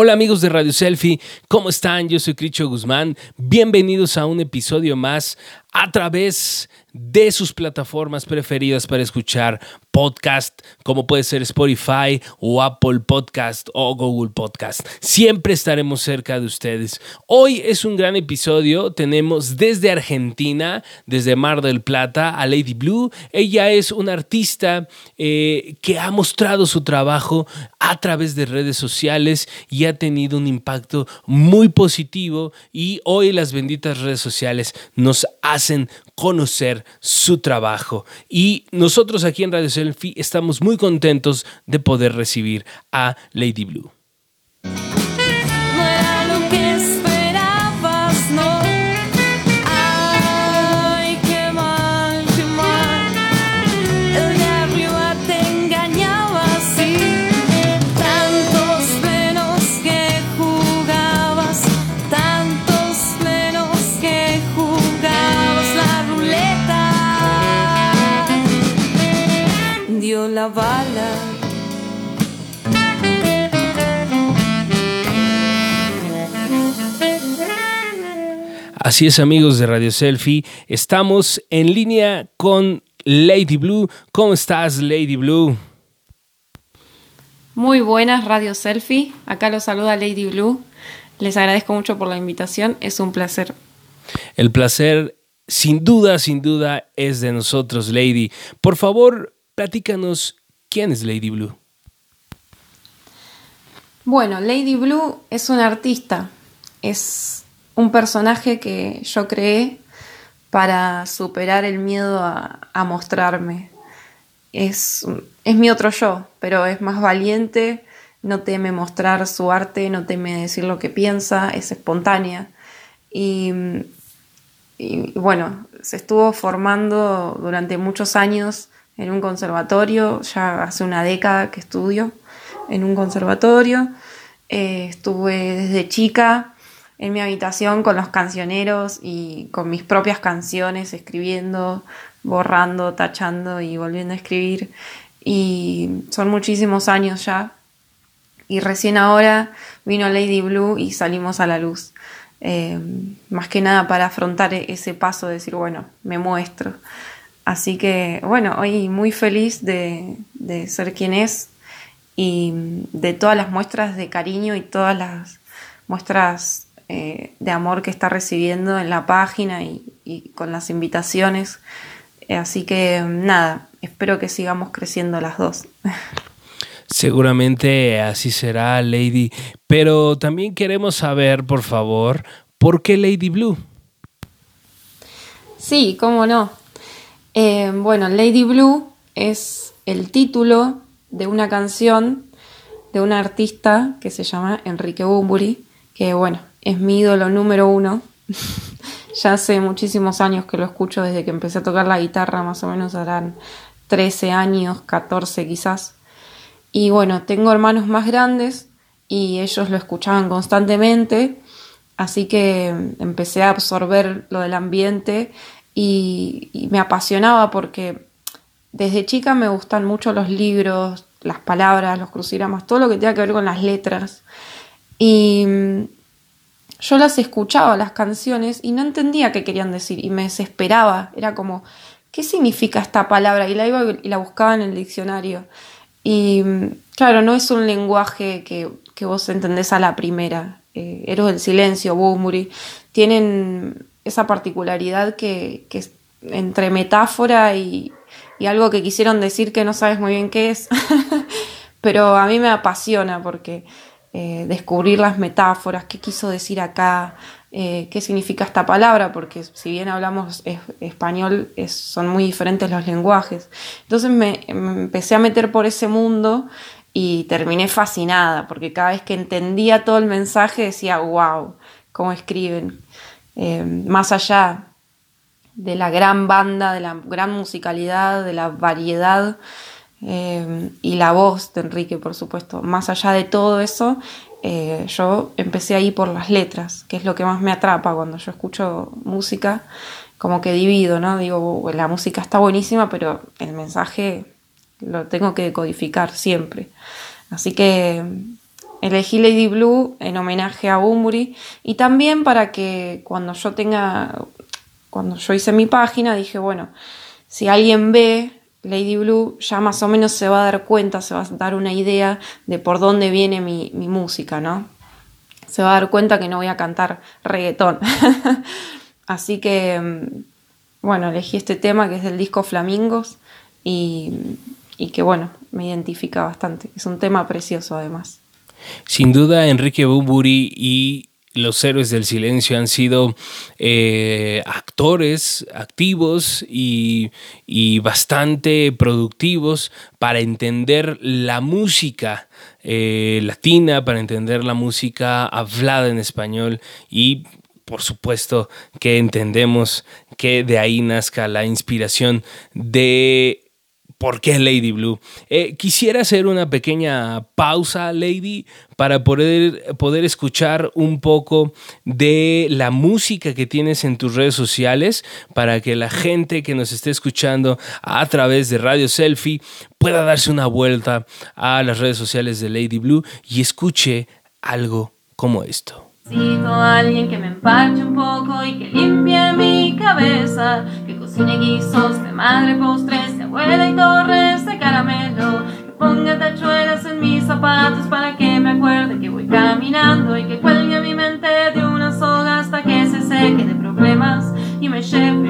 Hola amigos de Radio Selfie, ¿cómo están? Yo soy Cricho Guzmán. Bienvenidos a un episodio más a través de sus plataformas preferidas para escuchar podcast, como puede ser Spotify o Apple Podcast o Google Podcast. Siempre estaremos cerca de ustedes. Hoy es un gran episodio. Tenemos desde Argentina, desde Mar del Plata, a Lady Blue. Ella es una artista eh, que ha mostrado su trabajo a través de redes sociales y ha tenido un impacto muy positivo y hoy las benditas redes sociales nos hacen conocer su trabajo. Y nosotros aquí en Radio Selfie estamos muy contentos de poder recibir a Lady Blue. Así es amigos de Radio Selfie, estamos en línea con Lady Blue. ¿Cómo estás Lady Blue? Muy buenas Radio Selfie, acá los saluda Lady Blue. Les agradezco mucho por la invitación, es un placer. El placer sin duda, sin duda es de nosotros, Lady. Por favor, platícanos quién es Lady Blue. Bueno, Lady Blue es una artista, es un personaje que yo creé para superar el miedo a, mostrarme. Es, es mi otro yo, pero es más valiente, no teme mostrar su arte, no teme decir lo que piensa, es espontánea. Y, bueno, se estuvo formando durante muchos años en un conservatorio, ya hace una década que estudio en un conservatorio. Eh, estuve desde chica en mi habitación con los cancioneros y con mis propias canciones, escribiendo, borrando, tachando y volviendo a escribir. Y son muchísimos años ya. Y recién ahora vino Lady Blue y salimos a la luz. Eh, más que nada para afrontar e-, ese paso de decir, bueno, me muestro. Así que, bueno, hoy muy feliz de, de ser quien es y de todas las muestras de cariño y todas las muestras eh, de amor que está recibiendo en la página y, con las invitaciones. Así que nada, espero que sigamos creciendo las dos. Seguramente así será, Lady. Pero también queremos saber, por favor, ¿por qué Lady Blue? Sí, cómo no. Eh, bueno, Lady Blue es el título de una canción de un artista que se llama Enrique Bumburi, que bueno, es mi ídolo número uno. ya hace muchísimos años que lo escucho desde que empecé a tocar la guitarra, más o menos harán 13 años, 14 quizás. Y bueno, tengo hermanos más grandes y ellos lo escuchaban constantemente, así que empecé a absorber lo del ambiente y, me apasionaba porque desde chica me gustan mucho los libros, las palabras, los crucigramas, todo lo que tenga que ver con las letras. Y mm, yo las escuchaba, las canciones, y no entendía qué querían decir, y me desesperaba. Era como, ¿qué significa esta palabra? Y la iba y la buscaba en el diccionario. Y mm, claro, no es un lenguaje que, vos entendés a la primera. Eh, Héroes del Silencio, Bumuri, tienen esa particularidad que, que entre metáfora y, y algo que quisieron decir que no sabes muy bien qué es. Pero a mí me apasiona porque eh, descubrir las metáforas, qué quiso decir acá, eh, qué significa esta palabra, porque si bien hablamos español, son muy diferentes los lenguajes. Entonces me, empecé a meter por ese mundo y terminé fascinada, porque cada vez que entendía todo el mensaje decía, wow, cómo escriben. Eh, más allá de la gran banda, de la gran musicalidad, de la variedad eh, y la voz de Enrique, por supuesto. Más allá de todo eso, eh, yo empecé ahí por las letras, que es lo que más me atrapa cuando yo escucho música, como que divido, ¿no? Digo, la música está buenísima, pero el mensaje lo tengo que codificar siempre. Así que elegí Lady Blue en homenaje a Bumburi y también para que cuando yo tenga, cuando yo hice mi página, dije, bueno, si alguien ve Lady Blue, ya más o menos se va a dar cuenta, se va a dar una idea de por dónde viene mi, mi música, ¿no? Se va a dar cuenta que no voy a cantar reggaetón. Así que, mm, bueno, elegí este tema que es del disco Flamingos y, y que, bueno, me identifica bastante. Es un tema precioso además. Sin duda, Enrique Bumburi y los héroes del silencio han sido eh, actores activos y, bastante productivos para entender la música eh, latina, para entender la música hablada en español y por supuesto que entendemos que de ahí nazca la inspiración de ¿Por qué Lady Blue? Eh, quisiera hacer una pequeña pausa, Lady, para poder, poder escuchar un poco de la música que tienes en tus redes sociales, para que la gente que nos esté escuchando a través de Radio Selfie pueda darse una vuelta a las redes sociales de Lady Blue y escuche algo como esto. Necesito a alguien que me un poco y que limpie mi cabeza, que cocine guisos de madre, postres de abuela y torres de caramelo, que ponga tachuelas en mis zapatos para que me acuerde que voy caminando y que cuelgue mi mente de una soga hasta que se seque de problemas y me lleve.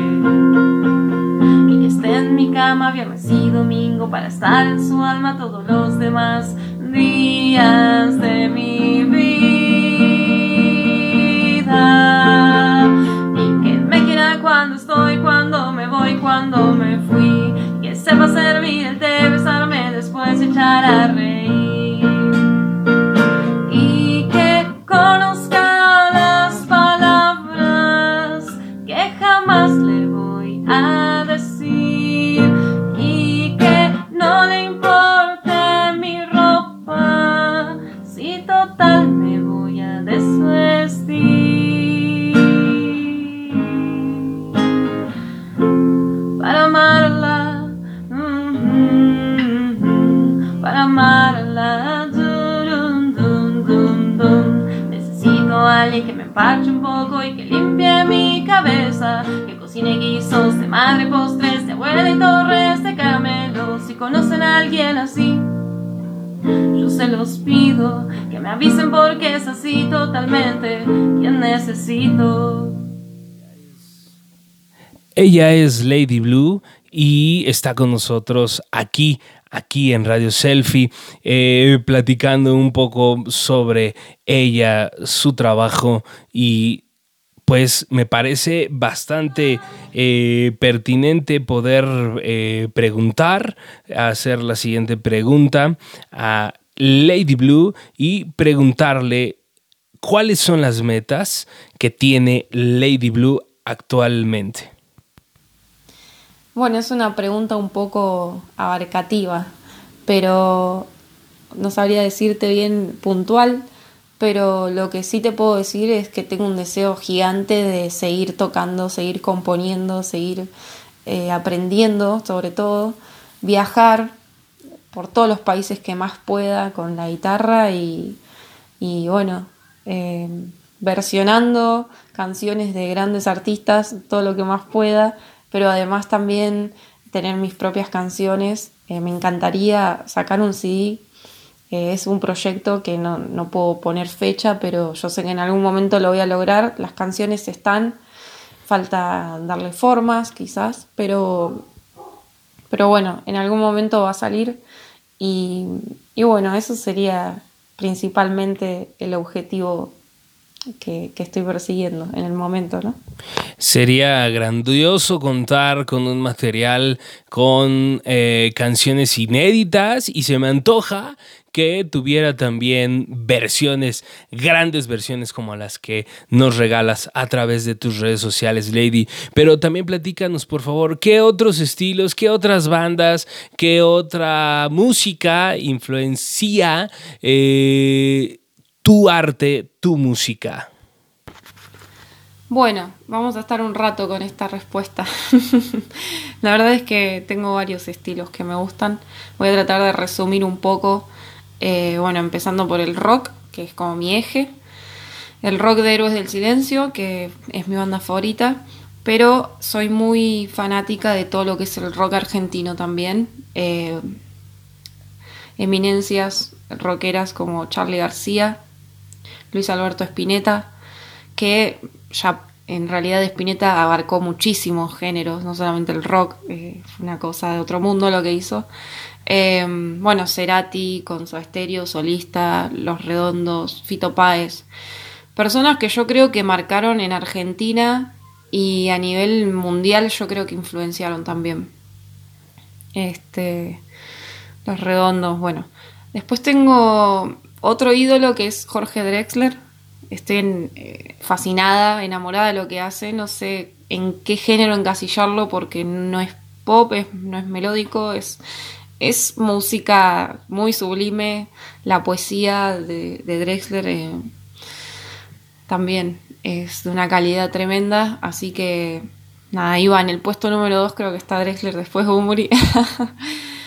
Y que esté en mi cama viernes y domingo para estar en su alma todos los demás días después echar a que me empache un poco y que limpie mi cabeza, que cocine guisos de madre, postres de abuela y torres de caramelo. Si conocen a alguien así, yo se los pido, que me avisen porque es así totalmente quien necesito. Ella es Lady Blue y está con nosotros aquí aquí en Radio Selfie, eh, platicando un poco sobre ella, su trabajo y pues me parece bastante eh, pertinente poder eh, preguntar, hacer la siguiente pregunta a Lady Blue y preguntarle cuáles son las metas que tiene Lady Blue actualmente. Bueno, es una pregunta un poco abarcativa, pero no sabría decirte bien puntual, pero lo que sí te puedo decir es que tengo un deseo gigante de seguir tocando, seguir componiendo, seguir eh, aprendiendo sobre todo, viajar por todos los países que más pueda con la guitarra y, bueno, eh, versionando canciones de grandes artistas, todo lo que más pueda pero además también tener mis propias canciones. Eh, me encantaría sacar un CD. Eh, es un proyecto que no, no, puedo poner fecha, pero yo sé que en algún momento lo voy a lograr. Las canciones están, falta darle formas quizás, pero, pero bueno, en algún momento va a salir. Y, y bueno, eso sería principalmente el objetivo que, estoy persiguiendo en el momento, ¿no? Sería grandioso contar con un material con eh, canciones inéditas y se me antoja que tuviera también versiones, grandes versiones como las que nos regalas a través de tus redes sociales, Lady. Pero también platícanos, por favor, qué otros estilos, qué otras bandas, qué otra música influencia eh, tu arte, tu música? Bueno, vamos a estar un rato con esta respuesta. la verdad es que tengo varios estilos que me gustan. Voy a tratar de resumir un poco. Eh, bueno, empezando por el rock. que es como mi eje. El rock de Héroes del Silencio, que es mi banda favorita. Pero soy muy fanática de todo lo que es el rock argentino también. Eh, eminencias rockeras como Charlie García, Luis Alberto Spinetta, que ya en realidad Spinetta abarcó muchísimos géneros, no solamente el rock, eh, fue una cosa de otro mundo lo que hizo. Eh, bueno, Cerati con su estéreo, solista, Los Redondos, Fito Páez. Personas que yo creo que marcaron en Argentina y a nivel mundial yo creo que influenciaron también. Este, los redondos, bueno. Después tengo otro ídolo que es Jorge Drexler. Estoy eh, fascinada, enamorada de lo que hace. No sé en qué género encasillarlo porque no es pop, no es melódico, es, es música muy sublime. La poesía de, Drexler eh, también es de una calidad tremenda, así que nada, iba en el puesto número 2, creo que está Drexler después de Umuri.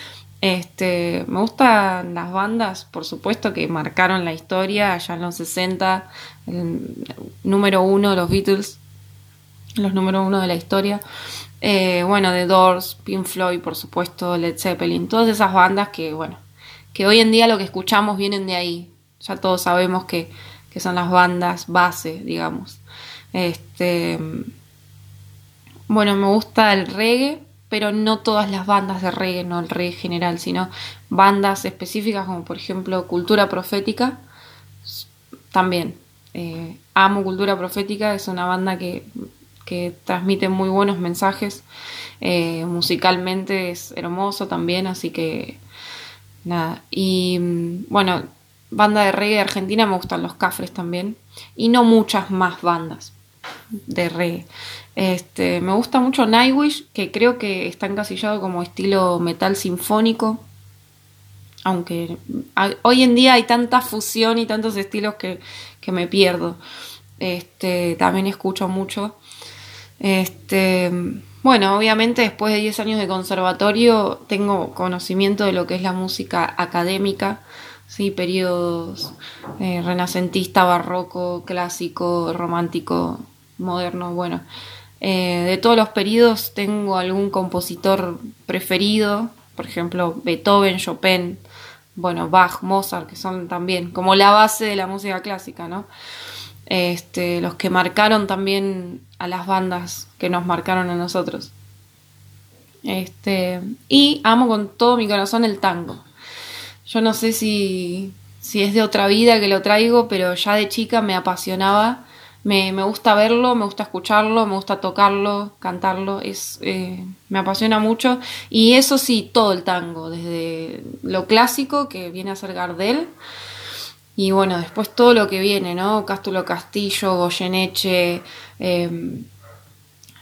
este, me gustan las bandas, por supuesto, que marcaron la historia allá en los 60, el número uno, los Beatles, los número uno de la historia. Eh, bueno, The Doors, Pink Floyd, por supuesto, Led Zeppelin, todas esas bandas que, bueno, que hoy en día lo que escuchamos vienen de ahí. Ya todos sabemos que que son las bandas base, digamos. Este, bueno, me gusta el reggae, pero no todas las bandas de reggae, no el reggae general, sino bandas específicas como por ejemplo Cultura Profética. También eh, amo Cultura Profética, es una banda que, que transmite muy buenos mensajes. Eh, musicalmente es hermoso también, así que nada. Y mm, bueno, banda de reggae de Argentina me gustan los Cafres también. Y no muchas más bandas de reggae. Este, me gusta mucho Nightwish, que creo que está encasillado como estilo metal sinfónico. Aunque hoy en día hay tanta fusión y tantos estilos que, me pierdo. Este, también escucho mucho. Este, bueno, obviamente después de 10 años de conservatorio tengo conocimiento de lo que es la música académica sí, periodos eh, renacentista, barroco, clásico, romántico, moderno, bueno. Eh, de todos los periodos tengo algún compositor preferido, por ejemplo, Beethoven, Chopin, bueno, Bach, Mozart, que son también como la base de la música clásica, ¿no? Este, los que marcaron también a las bandas que nos marcaron a nosotros. Este, y amo con todo mi corazón el tango. Yo no sé si, es de otra vida que lo traigo, pero ya de chica me apasionaba. Me, gusta verlo, me gusta escucharlo, me gusta tocarlo, cantarlo, es, eh, me apasiona mucho. Y eso sí, todo el tango, desde lo clásico que viene a ser Gardel, y bueno, después todo lo que viene, ¿no? Cástulo Castillo, Goyeneche, em,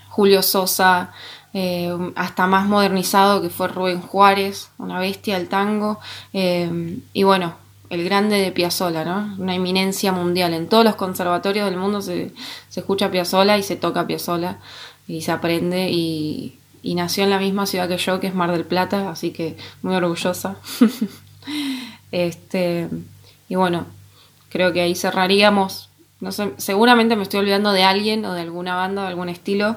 Julio Sosa, eh, hasta más modernizado que fue Rubén Juárez, una bestia del tango, eh, y bueno, el grande de Piazzolla, ¿no? Una eminencia mundial. En todos los conservatorios del mundo se, escucha Piazzolla y se toca Piazzolla y se aprende y, y, nació en la misma ciudad que yo, que es Mar del Plata, así que muy orgullosa. este, y bueno, creo que ahí cerraríamos no sé, seguramente me estoy olvidando de alguien o de alguna banda de algún estilo.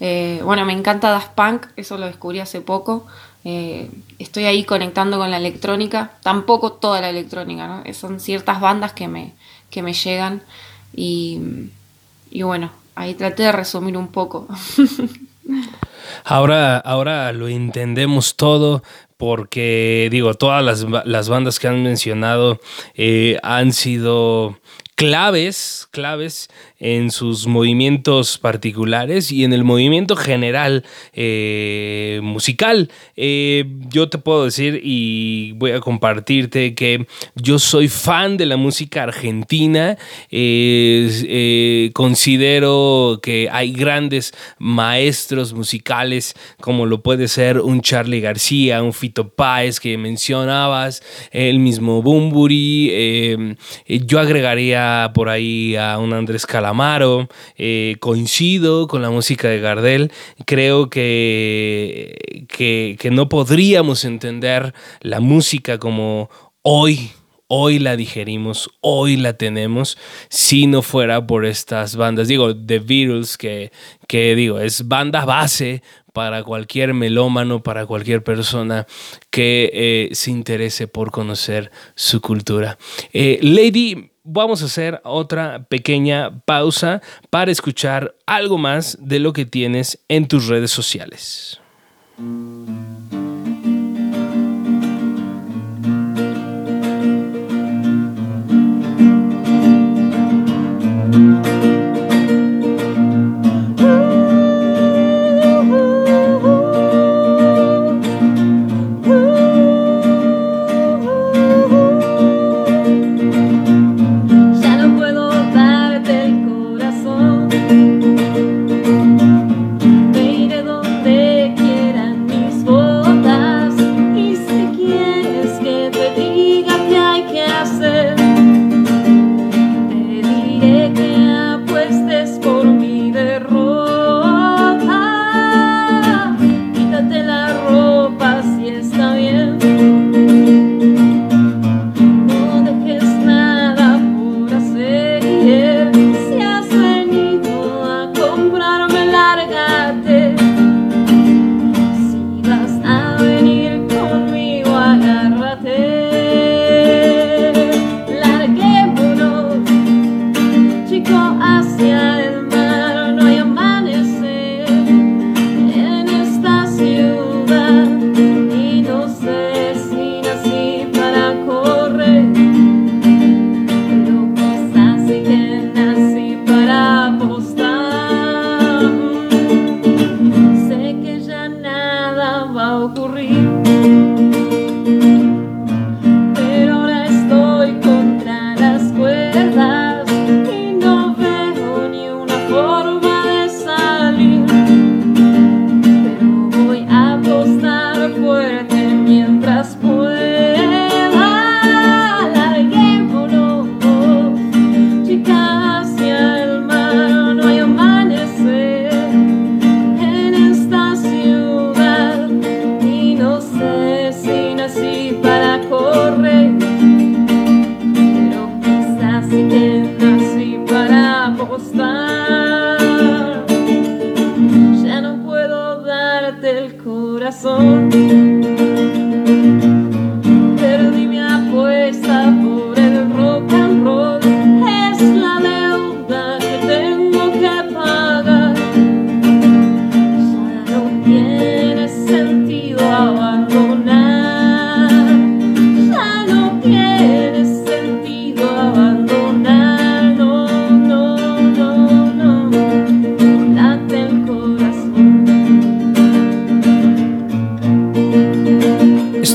Eh, bueno, me encanta Daft Punk, eso lo descubrí hace poco. Eh, estoy ahí conectando con la electrónica, tampoco toda la electrónica, ¿no? Son ciertas bandas que me, que me llegan y, y bueno, ahí traté de resumir un poco. Ahora, ahora lo entendemos todo porque digo, todas las, las bandas que han mencionado eh, han sido claves, claves en sus movimientos particulares y en el movimiento general eh, musical. Eh, yo te puedo decir y voy a compartirte que yo soy fan de la música argentina. Eh, considero que hay grandes maestros musicales como lo puede ser un Charlie García, un Fito Páez que mencionabas, el mismo Bumburi. yo agregaría por ahí a un Andrés Calamar Amaro, eh, coincido con la música de Gardel, creo que, que, no podríamos entender la música como hoy hoy la digerimos, hoy la tenemos, si no fuera por estas bandas. Digo, The Beatles, que, que digo, es banda base para cualquier melómano, para cualquier persona que eh, se interese por conocer su cultura. Eh, Lady, vamos a hacer otra pequeña pausa para escuchar algo más de lo que tienes en tus redes sociales.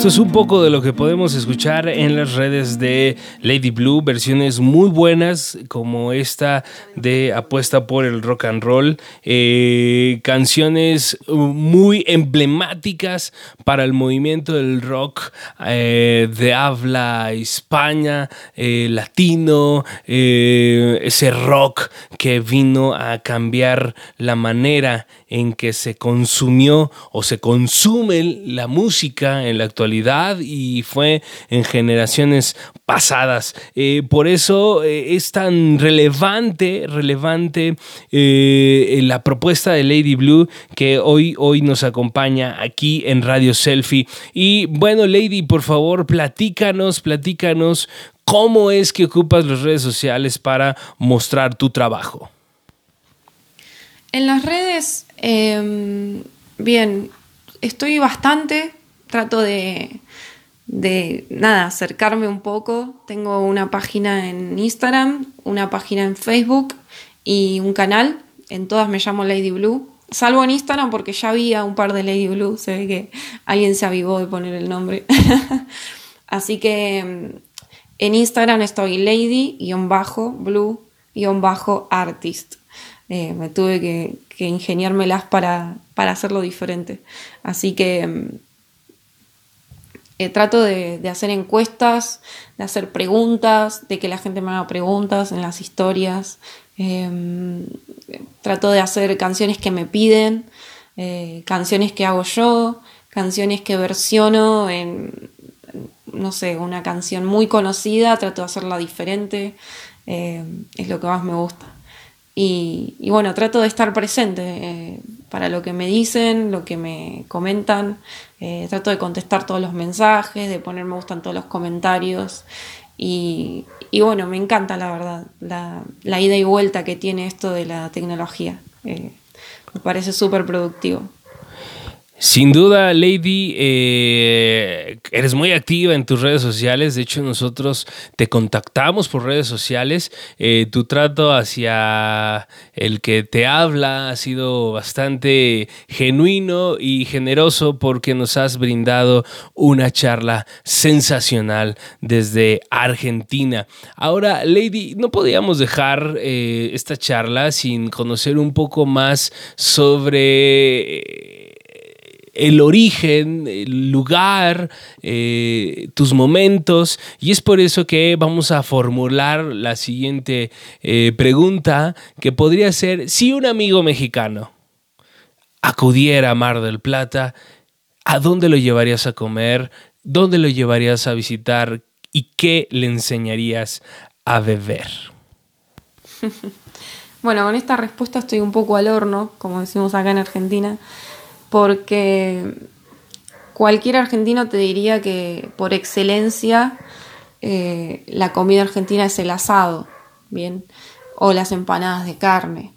Es un poco de lo que podemos escuchar en las redes de Lady Blue, versiones muy buenas como esta de Apuesta por el Rock and Roll, eh, canciones muy emblemáticas para el movimiento del rock eh, de habla España, eh, latino, ese rock que vino a cambiar la manera en que se consumió o se consume la música en la actualidad y fue en generaciones pasadas. Eh, por eso eh, es tan relevante, relevante eh, la propuesta de Lady Blue que hoy, hoy nos acompaña aquí en Radio Selfie. Y bueno, Lady, por favor, platícanos, platícanos cómo es que ocupas las redes sociales para mostrar tu trabajo. En las redes, em, bien, estoy bastante, trato de, de, nada, acercarme un poco. Tengo una página en Instagram, una página en Facebook y un canal. En todas me llamo Lady Blue. Salvo en Instagram porque ya había un par de Lady Blue. Se ve que alguien se avivó de poner el nombre. Así que em, en Instagram estoy lady-blue-artist. Eh, me tuve que, ingeniármelas para, hacerlo diferente. Así que mm, eh, trato de, hacer encuestas, de hacer preguntas, de que la gente me haga preguntas en las historias. Em, trato de hacer canciones que me piden, eh, canciones que hago yo, canciones que versiono en, no sé, una canción muy conocida, trato de hacerla diferente, eh, es lo que más me gusta. Y, bueno, trato de estar presente eh, para lo que me dicen, lo que me comentan, eh, trato de contestar todos los mensajes, de poner me gustan todos los comentarios. Y, bueno, me encanta la verdad, la, la, ida y vuelta que tiene esto de la tecnología. me parece súper productivo. Sin duda, Lady, eh, eres muy activa en tus redes sociales. De hecho, nosotros te contactamos por redes sociales. Eh, tu trato hacia el que te habla ha sido bastante genuino y generoso porque nos has brindado una charla sensacional desde Argentina. Ahora, Lady, no podíamos dejar eh, esta charla sin conocer un poco más sobre el origen, el lugar, eh, tus momentos. Y es por eso que vamos a formular la siguiente eh, pregunta, que podría ser, si un amigo mexicano acudiera a Mar del Plata, ¿a dónde lo llevarías a comer? ¿Dónde lo llevarías a visitar? ¿Y qué le enseñarías a beber? Bueno, con esta respuesta estoy un poco al horno, como decimos acá en Argentina porque cualquier argentino te diría que por excelencia eh, la comida argentina es el asado, ¿bien? O las empanadas de carne.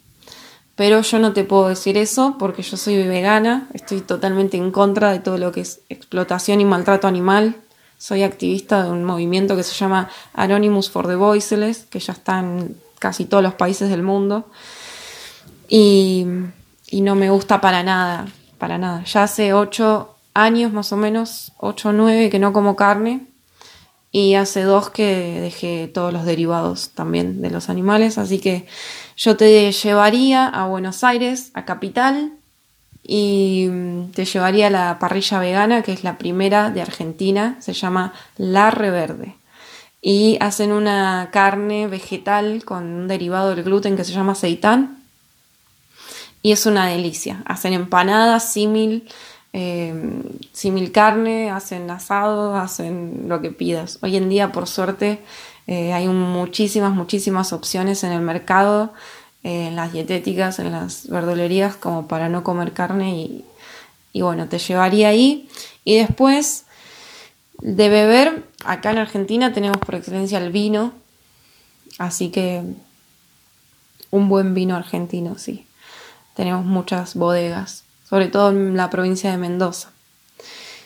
Pero yo no te puedo decir eso porque yo soy vegana, estoy totalmente en contra de todo lo que es explotación y maltrato animal. Soy activista de un movimiento que se llama Anonymous for the Voiceless, que ya está en casi todos los países del mundo. Y, y no me gusta para nada para nada. Ya hace ocho años más o menos, ocho o nueve que no como carne y hace dos que dejé todos los derivados también de los animales, así que yo te llevaría a Buenos Aires, a Capital, y mm, te llevaría a la parrilla vegana, que es la primera de Argentina, se llama La Reverde. Y hacen una carne vegetal con un derivado del gluten que se llama seitán, y es una delicia. Hacen empanadas, símil, eh, símil carne, hacen asado, hacen lo que pidas. Hoy en día, por suerte, eh, hay muchísimas, muchísimas opciones en el mercado, eh, en las dietéticas, en las verdulerías, como para no comer carne y, y bueno, te llevaría ahí. Y después de beber, acá en Argentina tenemos por excelencia el vino, así que un buen vino argentino, sí tenemos muchas bodegas, sobre todo en la provincia de Mendoza.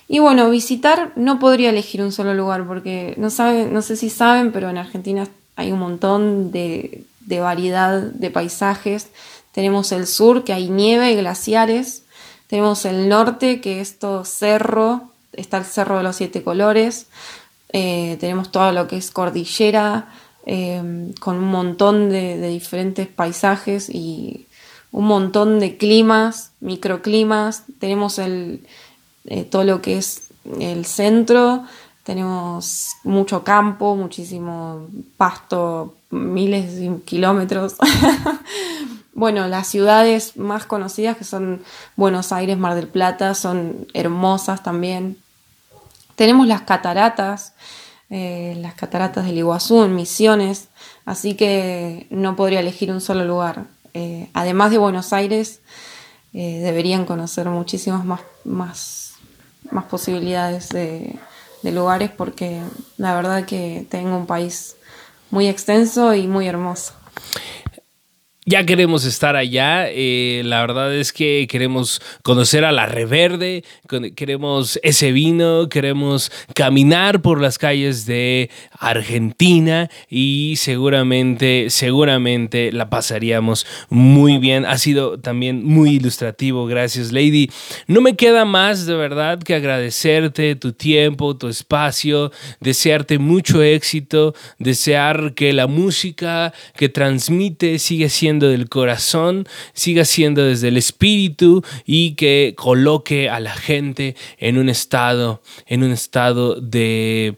Y bueno, visitar no podría elegir un solo lugar porque no, sabe, no sé si saben, pero en Argentina hay un montón de, de variedad de paisajes. Tenemos el sur, que hay nieve y glaciares. Tenemos el norte, que es todo cerro. Está el Cerro de los Siete Colores. Eh, tenemos todo lo que es cordillera, eh, con un montón de, de diferentes paisajes y un montón de climas, microclimas, tenemos el, eh, todo lo que es el centro, tenemos mucho campo, muchísimo pasto, miles de kilómetros. bueno, las ciudades más conocidas que son Buenos Aires, Mar del Plata, son hermosas también. Tenemos las cataratas, eh, las cataratas del Iguazú en Misiones, así que no podría elegir un solo lugar. Eh, además de Buenos Aires, eh, deberían conocer muchísimas más, posibilidades de, de lugares porque la verdad que tengo un país muy extenso y muy hermoso ya queremos estar allá. Eh, la verdad es que queremos conocer a la Reverde, queremos ese vino, queremos caminar por las calles de Argentina y seguramente, seguramente la pasaríamos muy bien. Ha sido también muy ilustrativo. Gracias, Lady. No me queda más de verdad que agradecerte tu tiempo, tu espacio, desearte mucho éxito, desear que la música que transmite siga del corazón, siga siendo desde el espíritu y que coloque a la gente en un estado, en un estado de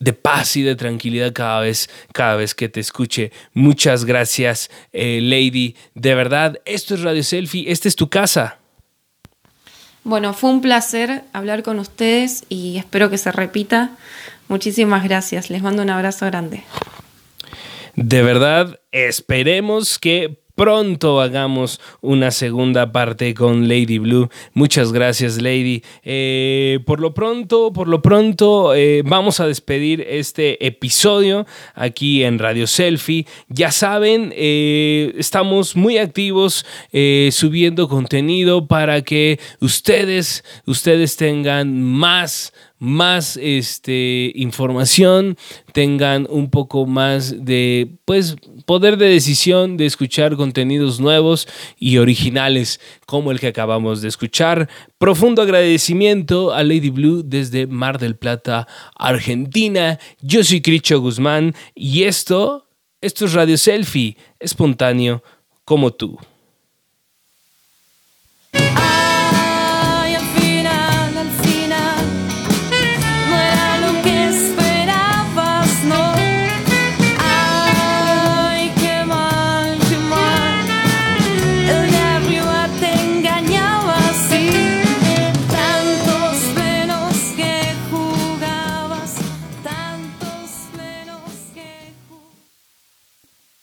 de paz y de tranquilidad cada vez, cada vez que te escuche. Muchas gracias, eh, Lady. De verdad, esto es Radio Selfie, esta es tu casa. Bueno, fue un placer hablar con ustedes y espero que se repita Muchísimas gracias. Les mando un abrazo grande. De verdad, esperemos que pronto hagamos una segunda parte con Lady Blue. Muchas gracias, Lady. Eh, por lo pronto, por lo pronto, eh, vamos a despedir este episodio aquí en Radio Selfie. Ya saben, eh, estamos muy activos subiendo contenido para que ustedes, ustedes tengan más más este, información, tengan un poco más de pues, poder de decisión de escuchar contenidos nuevos y originales como el que acabamos de escuchar. Profundo agradecimiento a Lady Blue desde Mar del Plata, Argentina. Yo soy Cricho Guzmán y esto, esto es Radio Selfie, espontáneo como tú.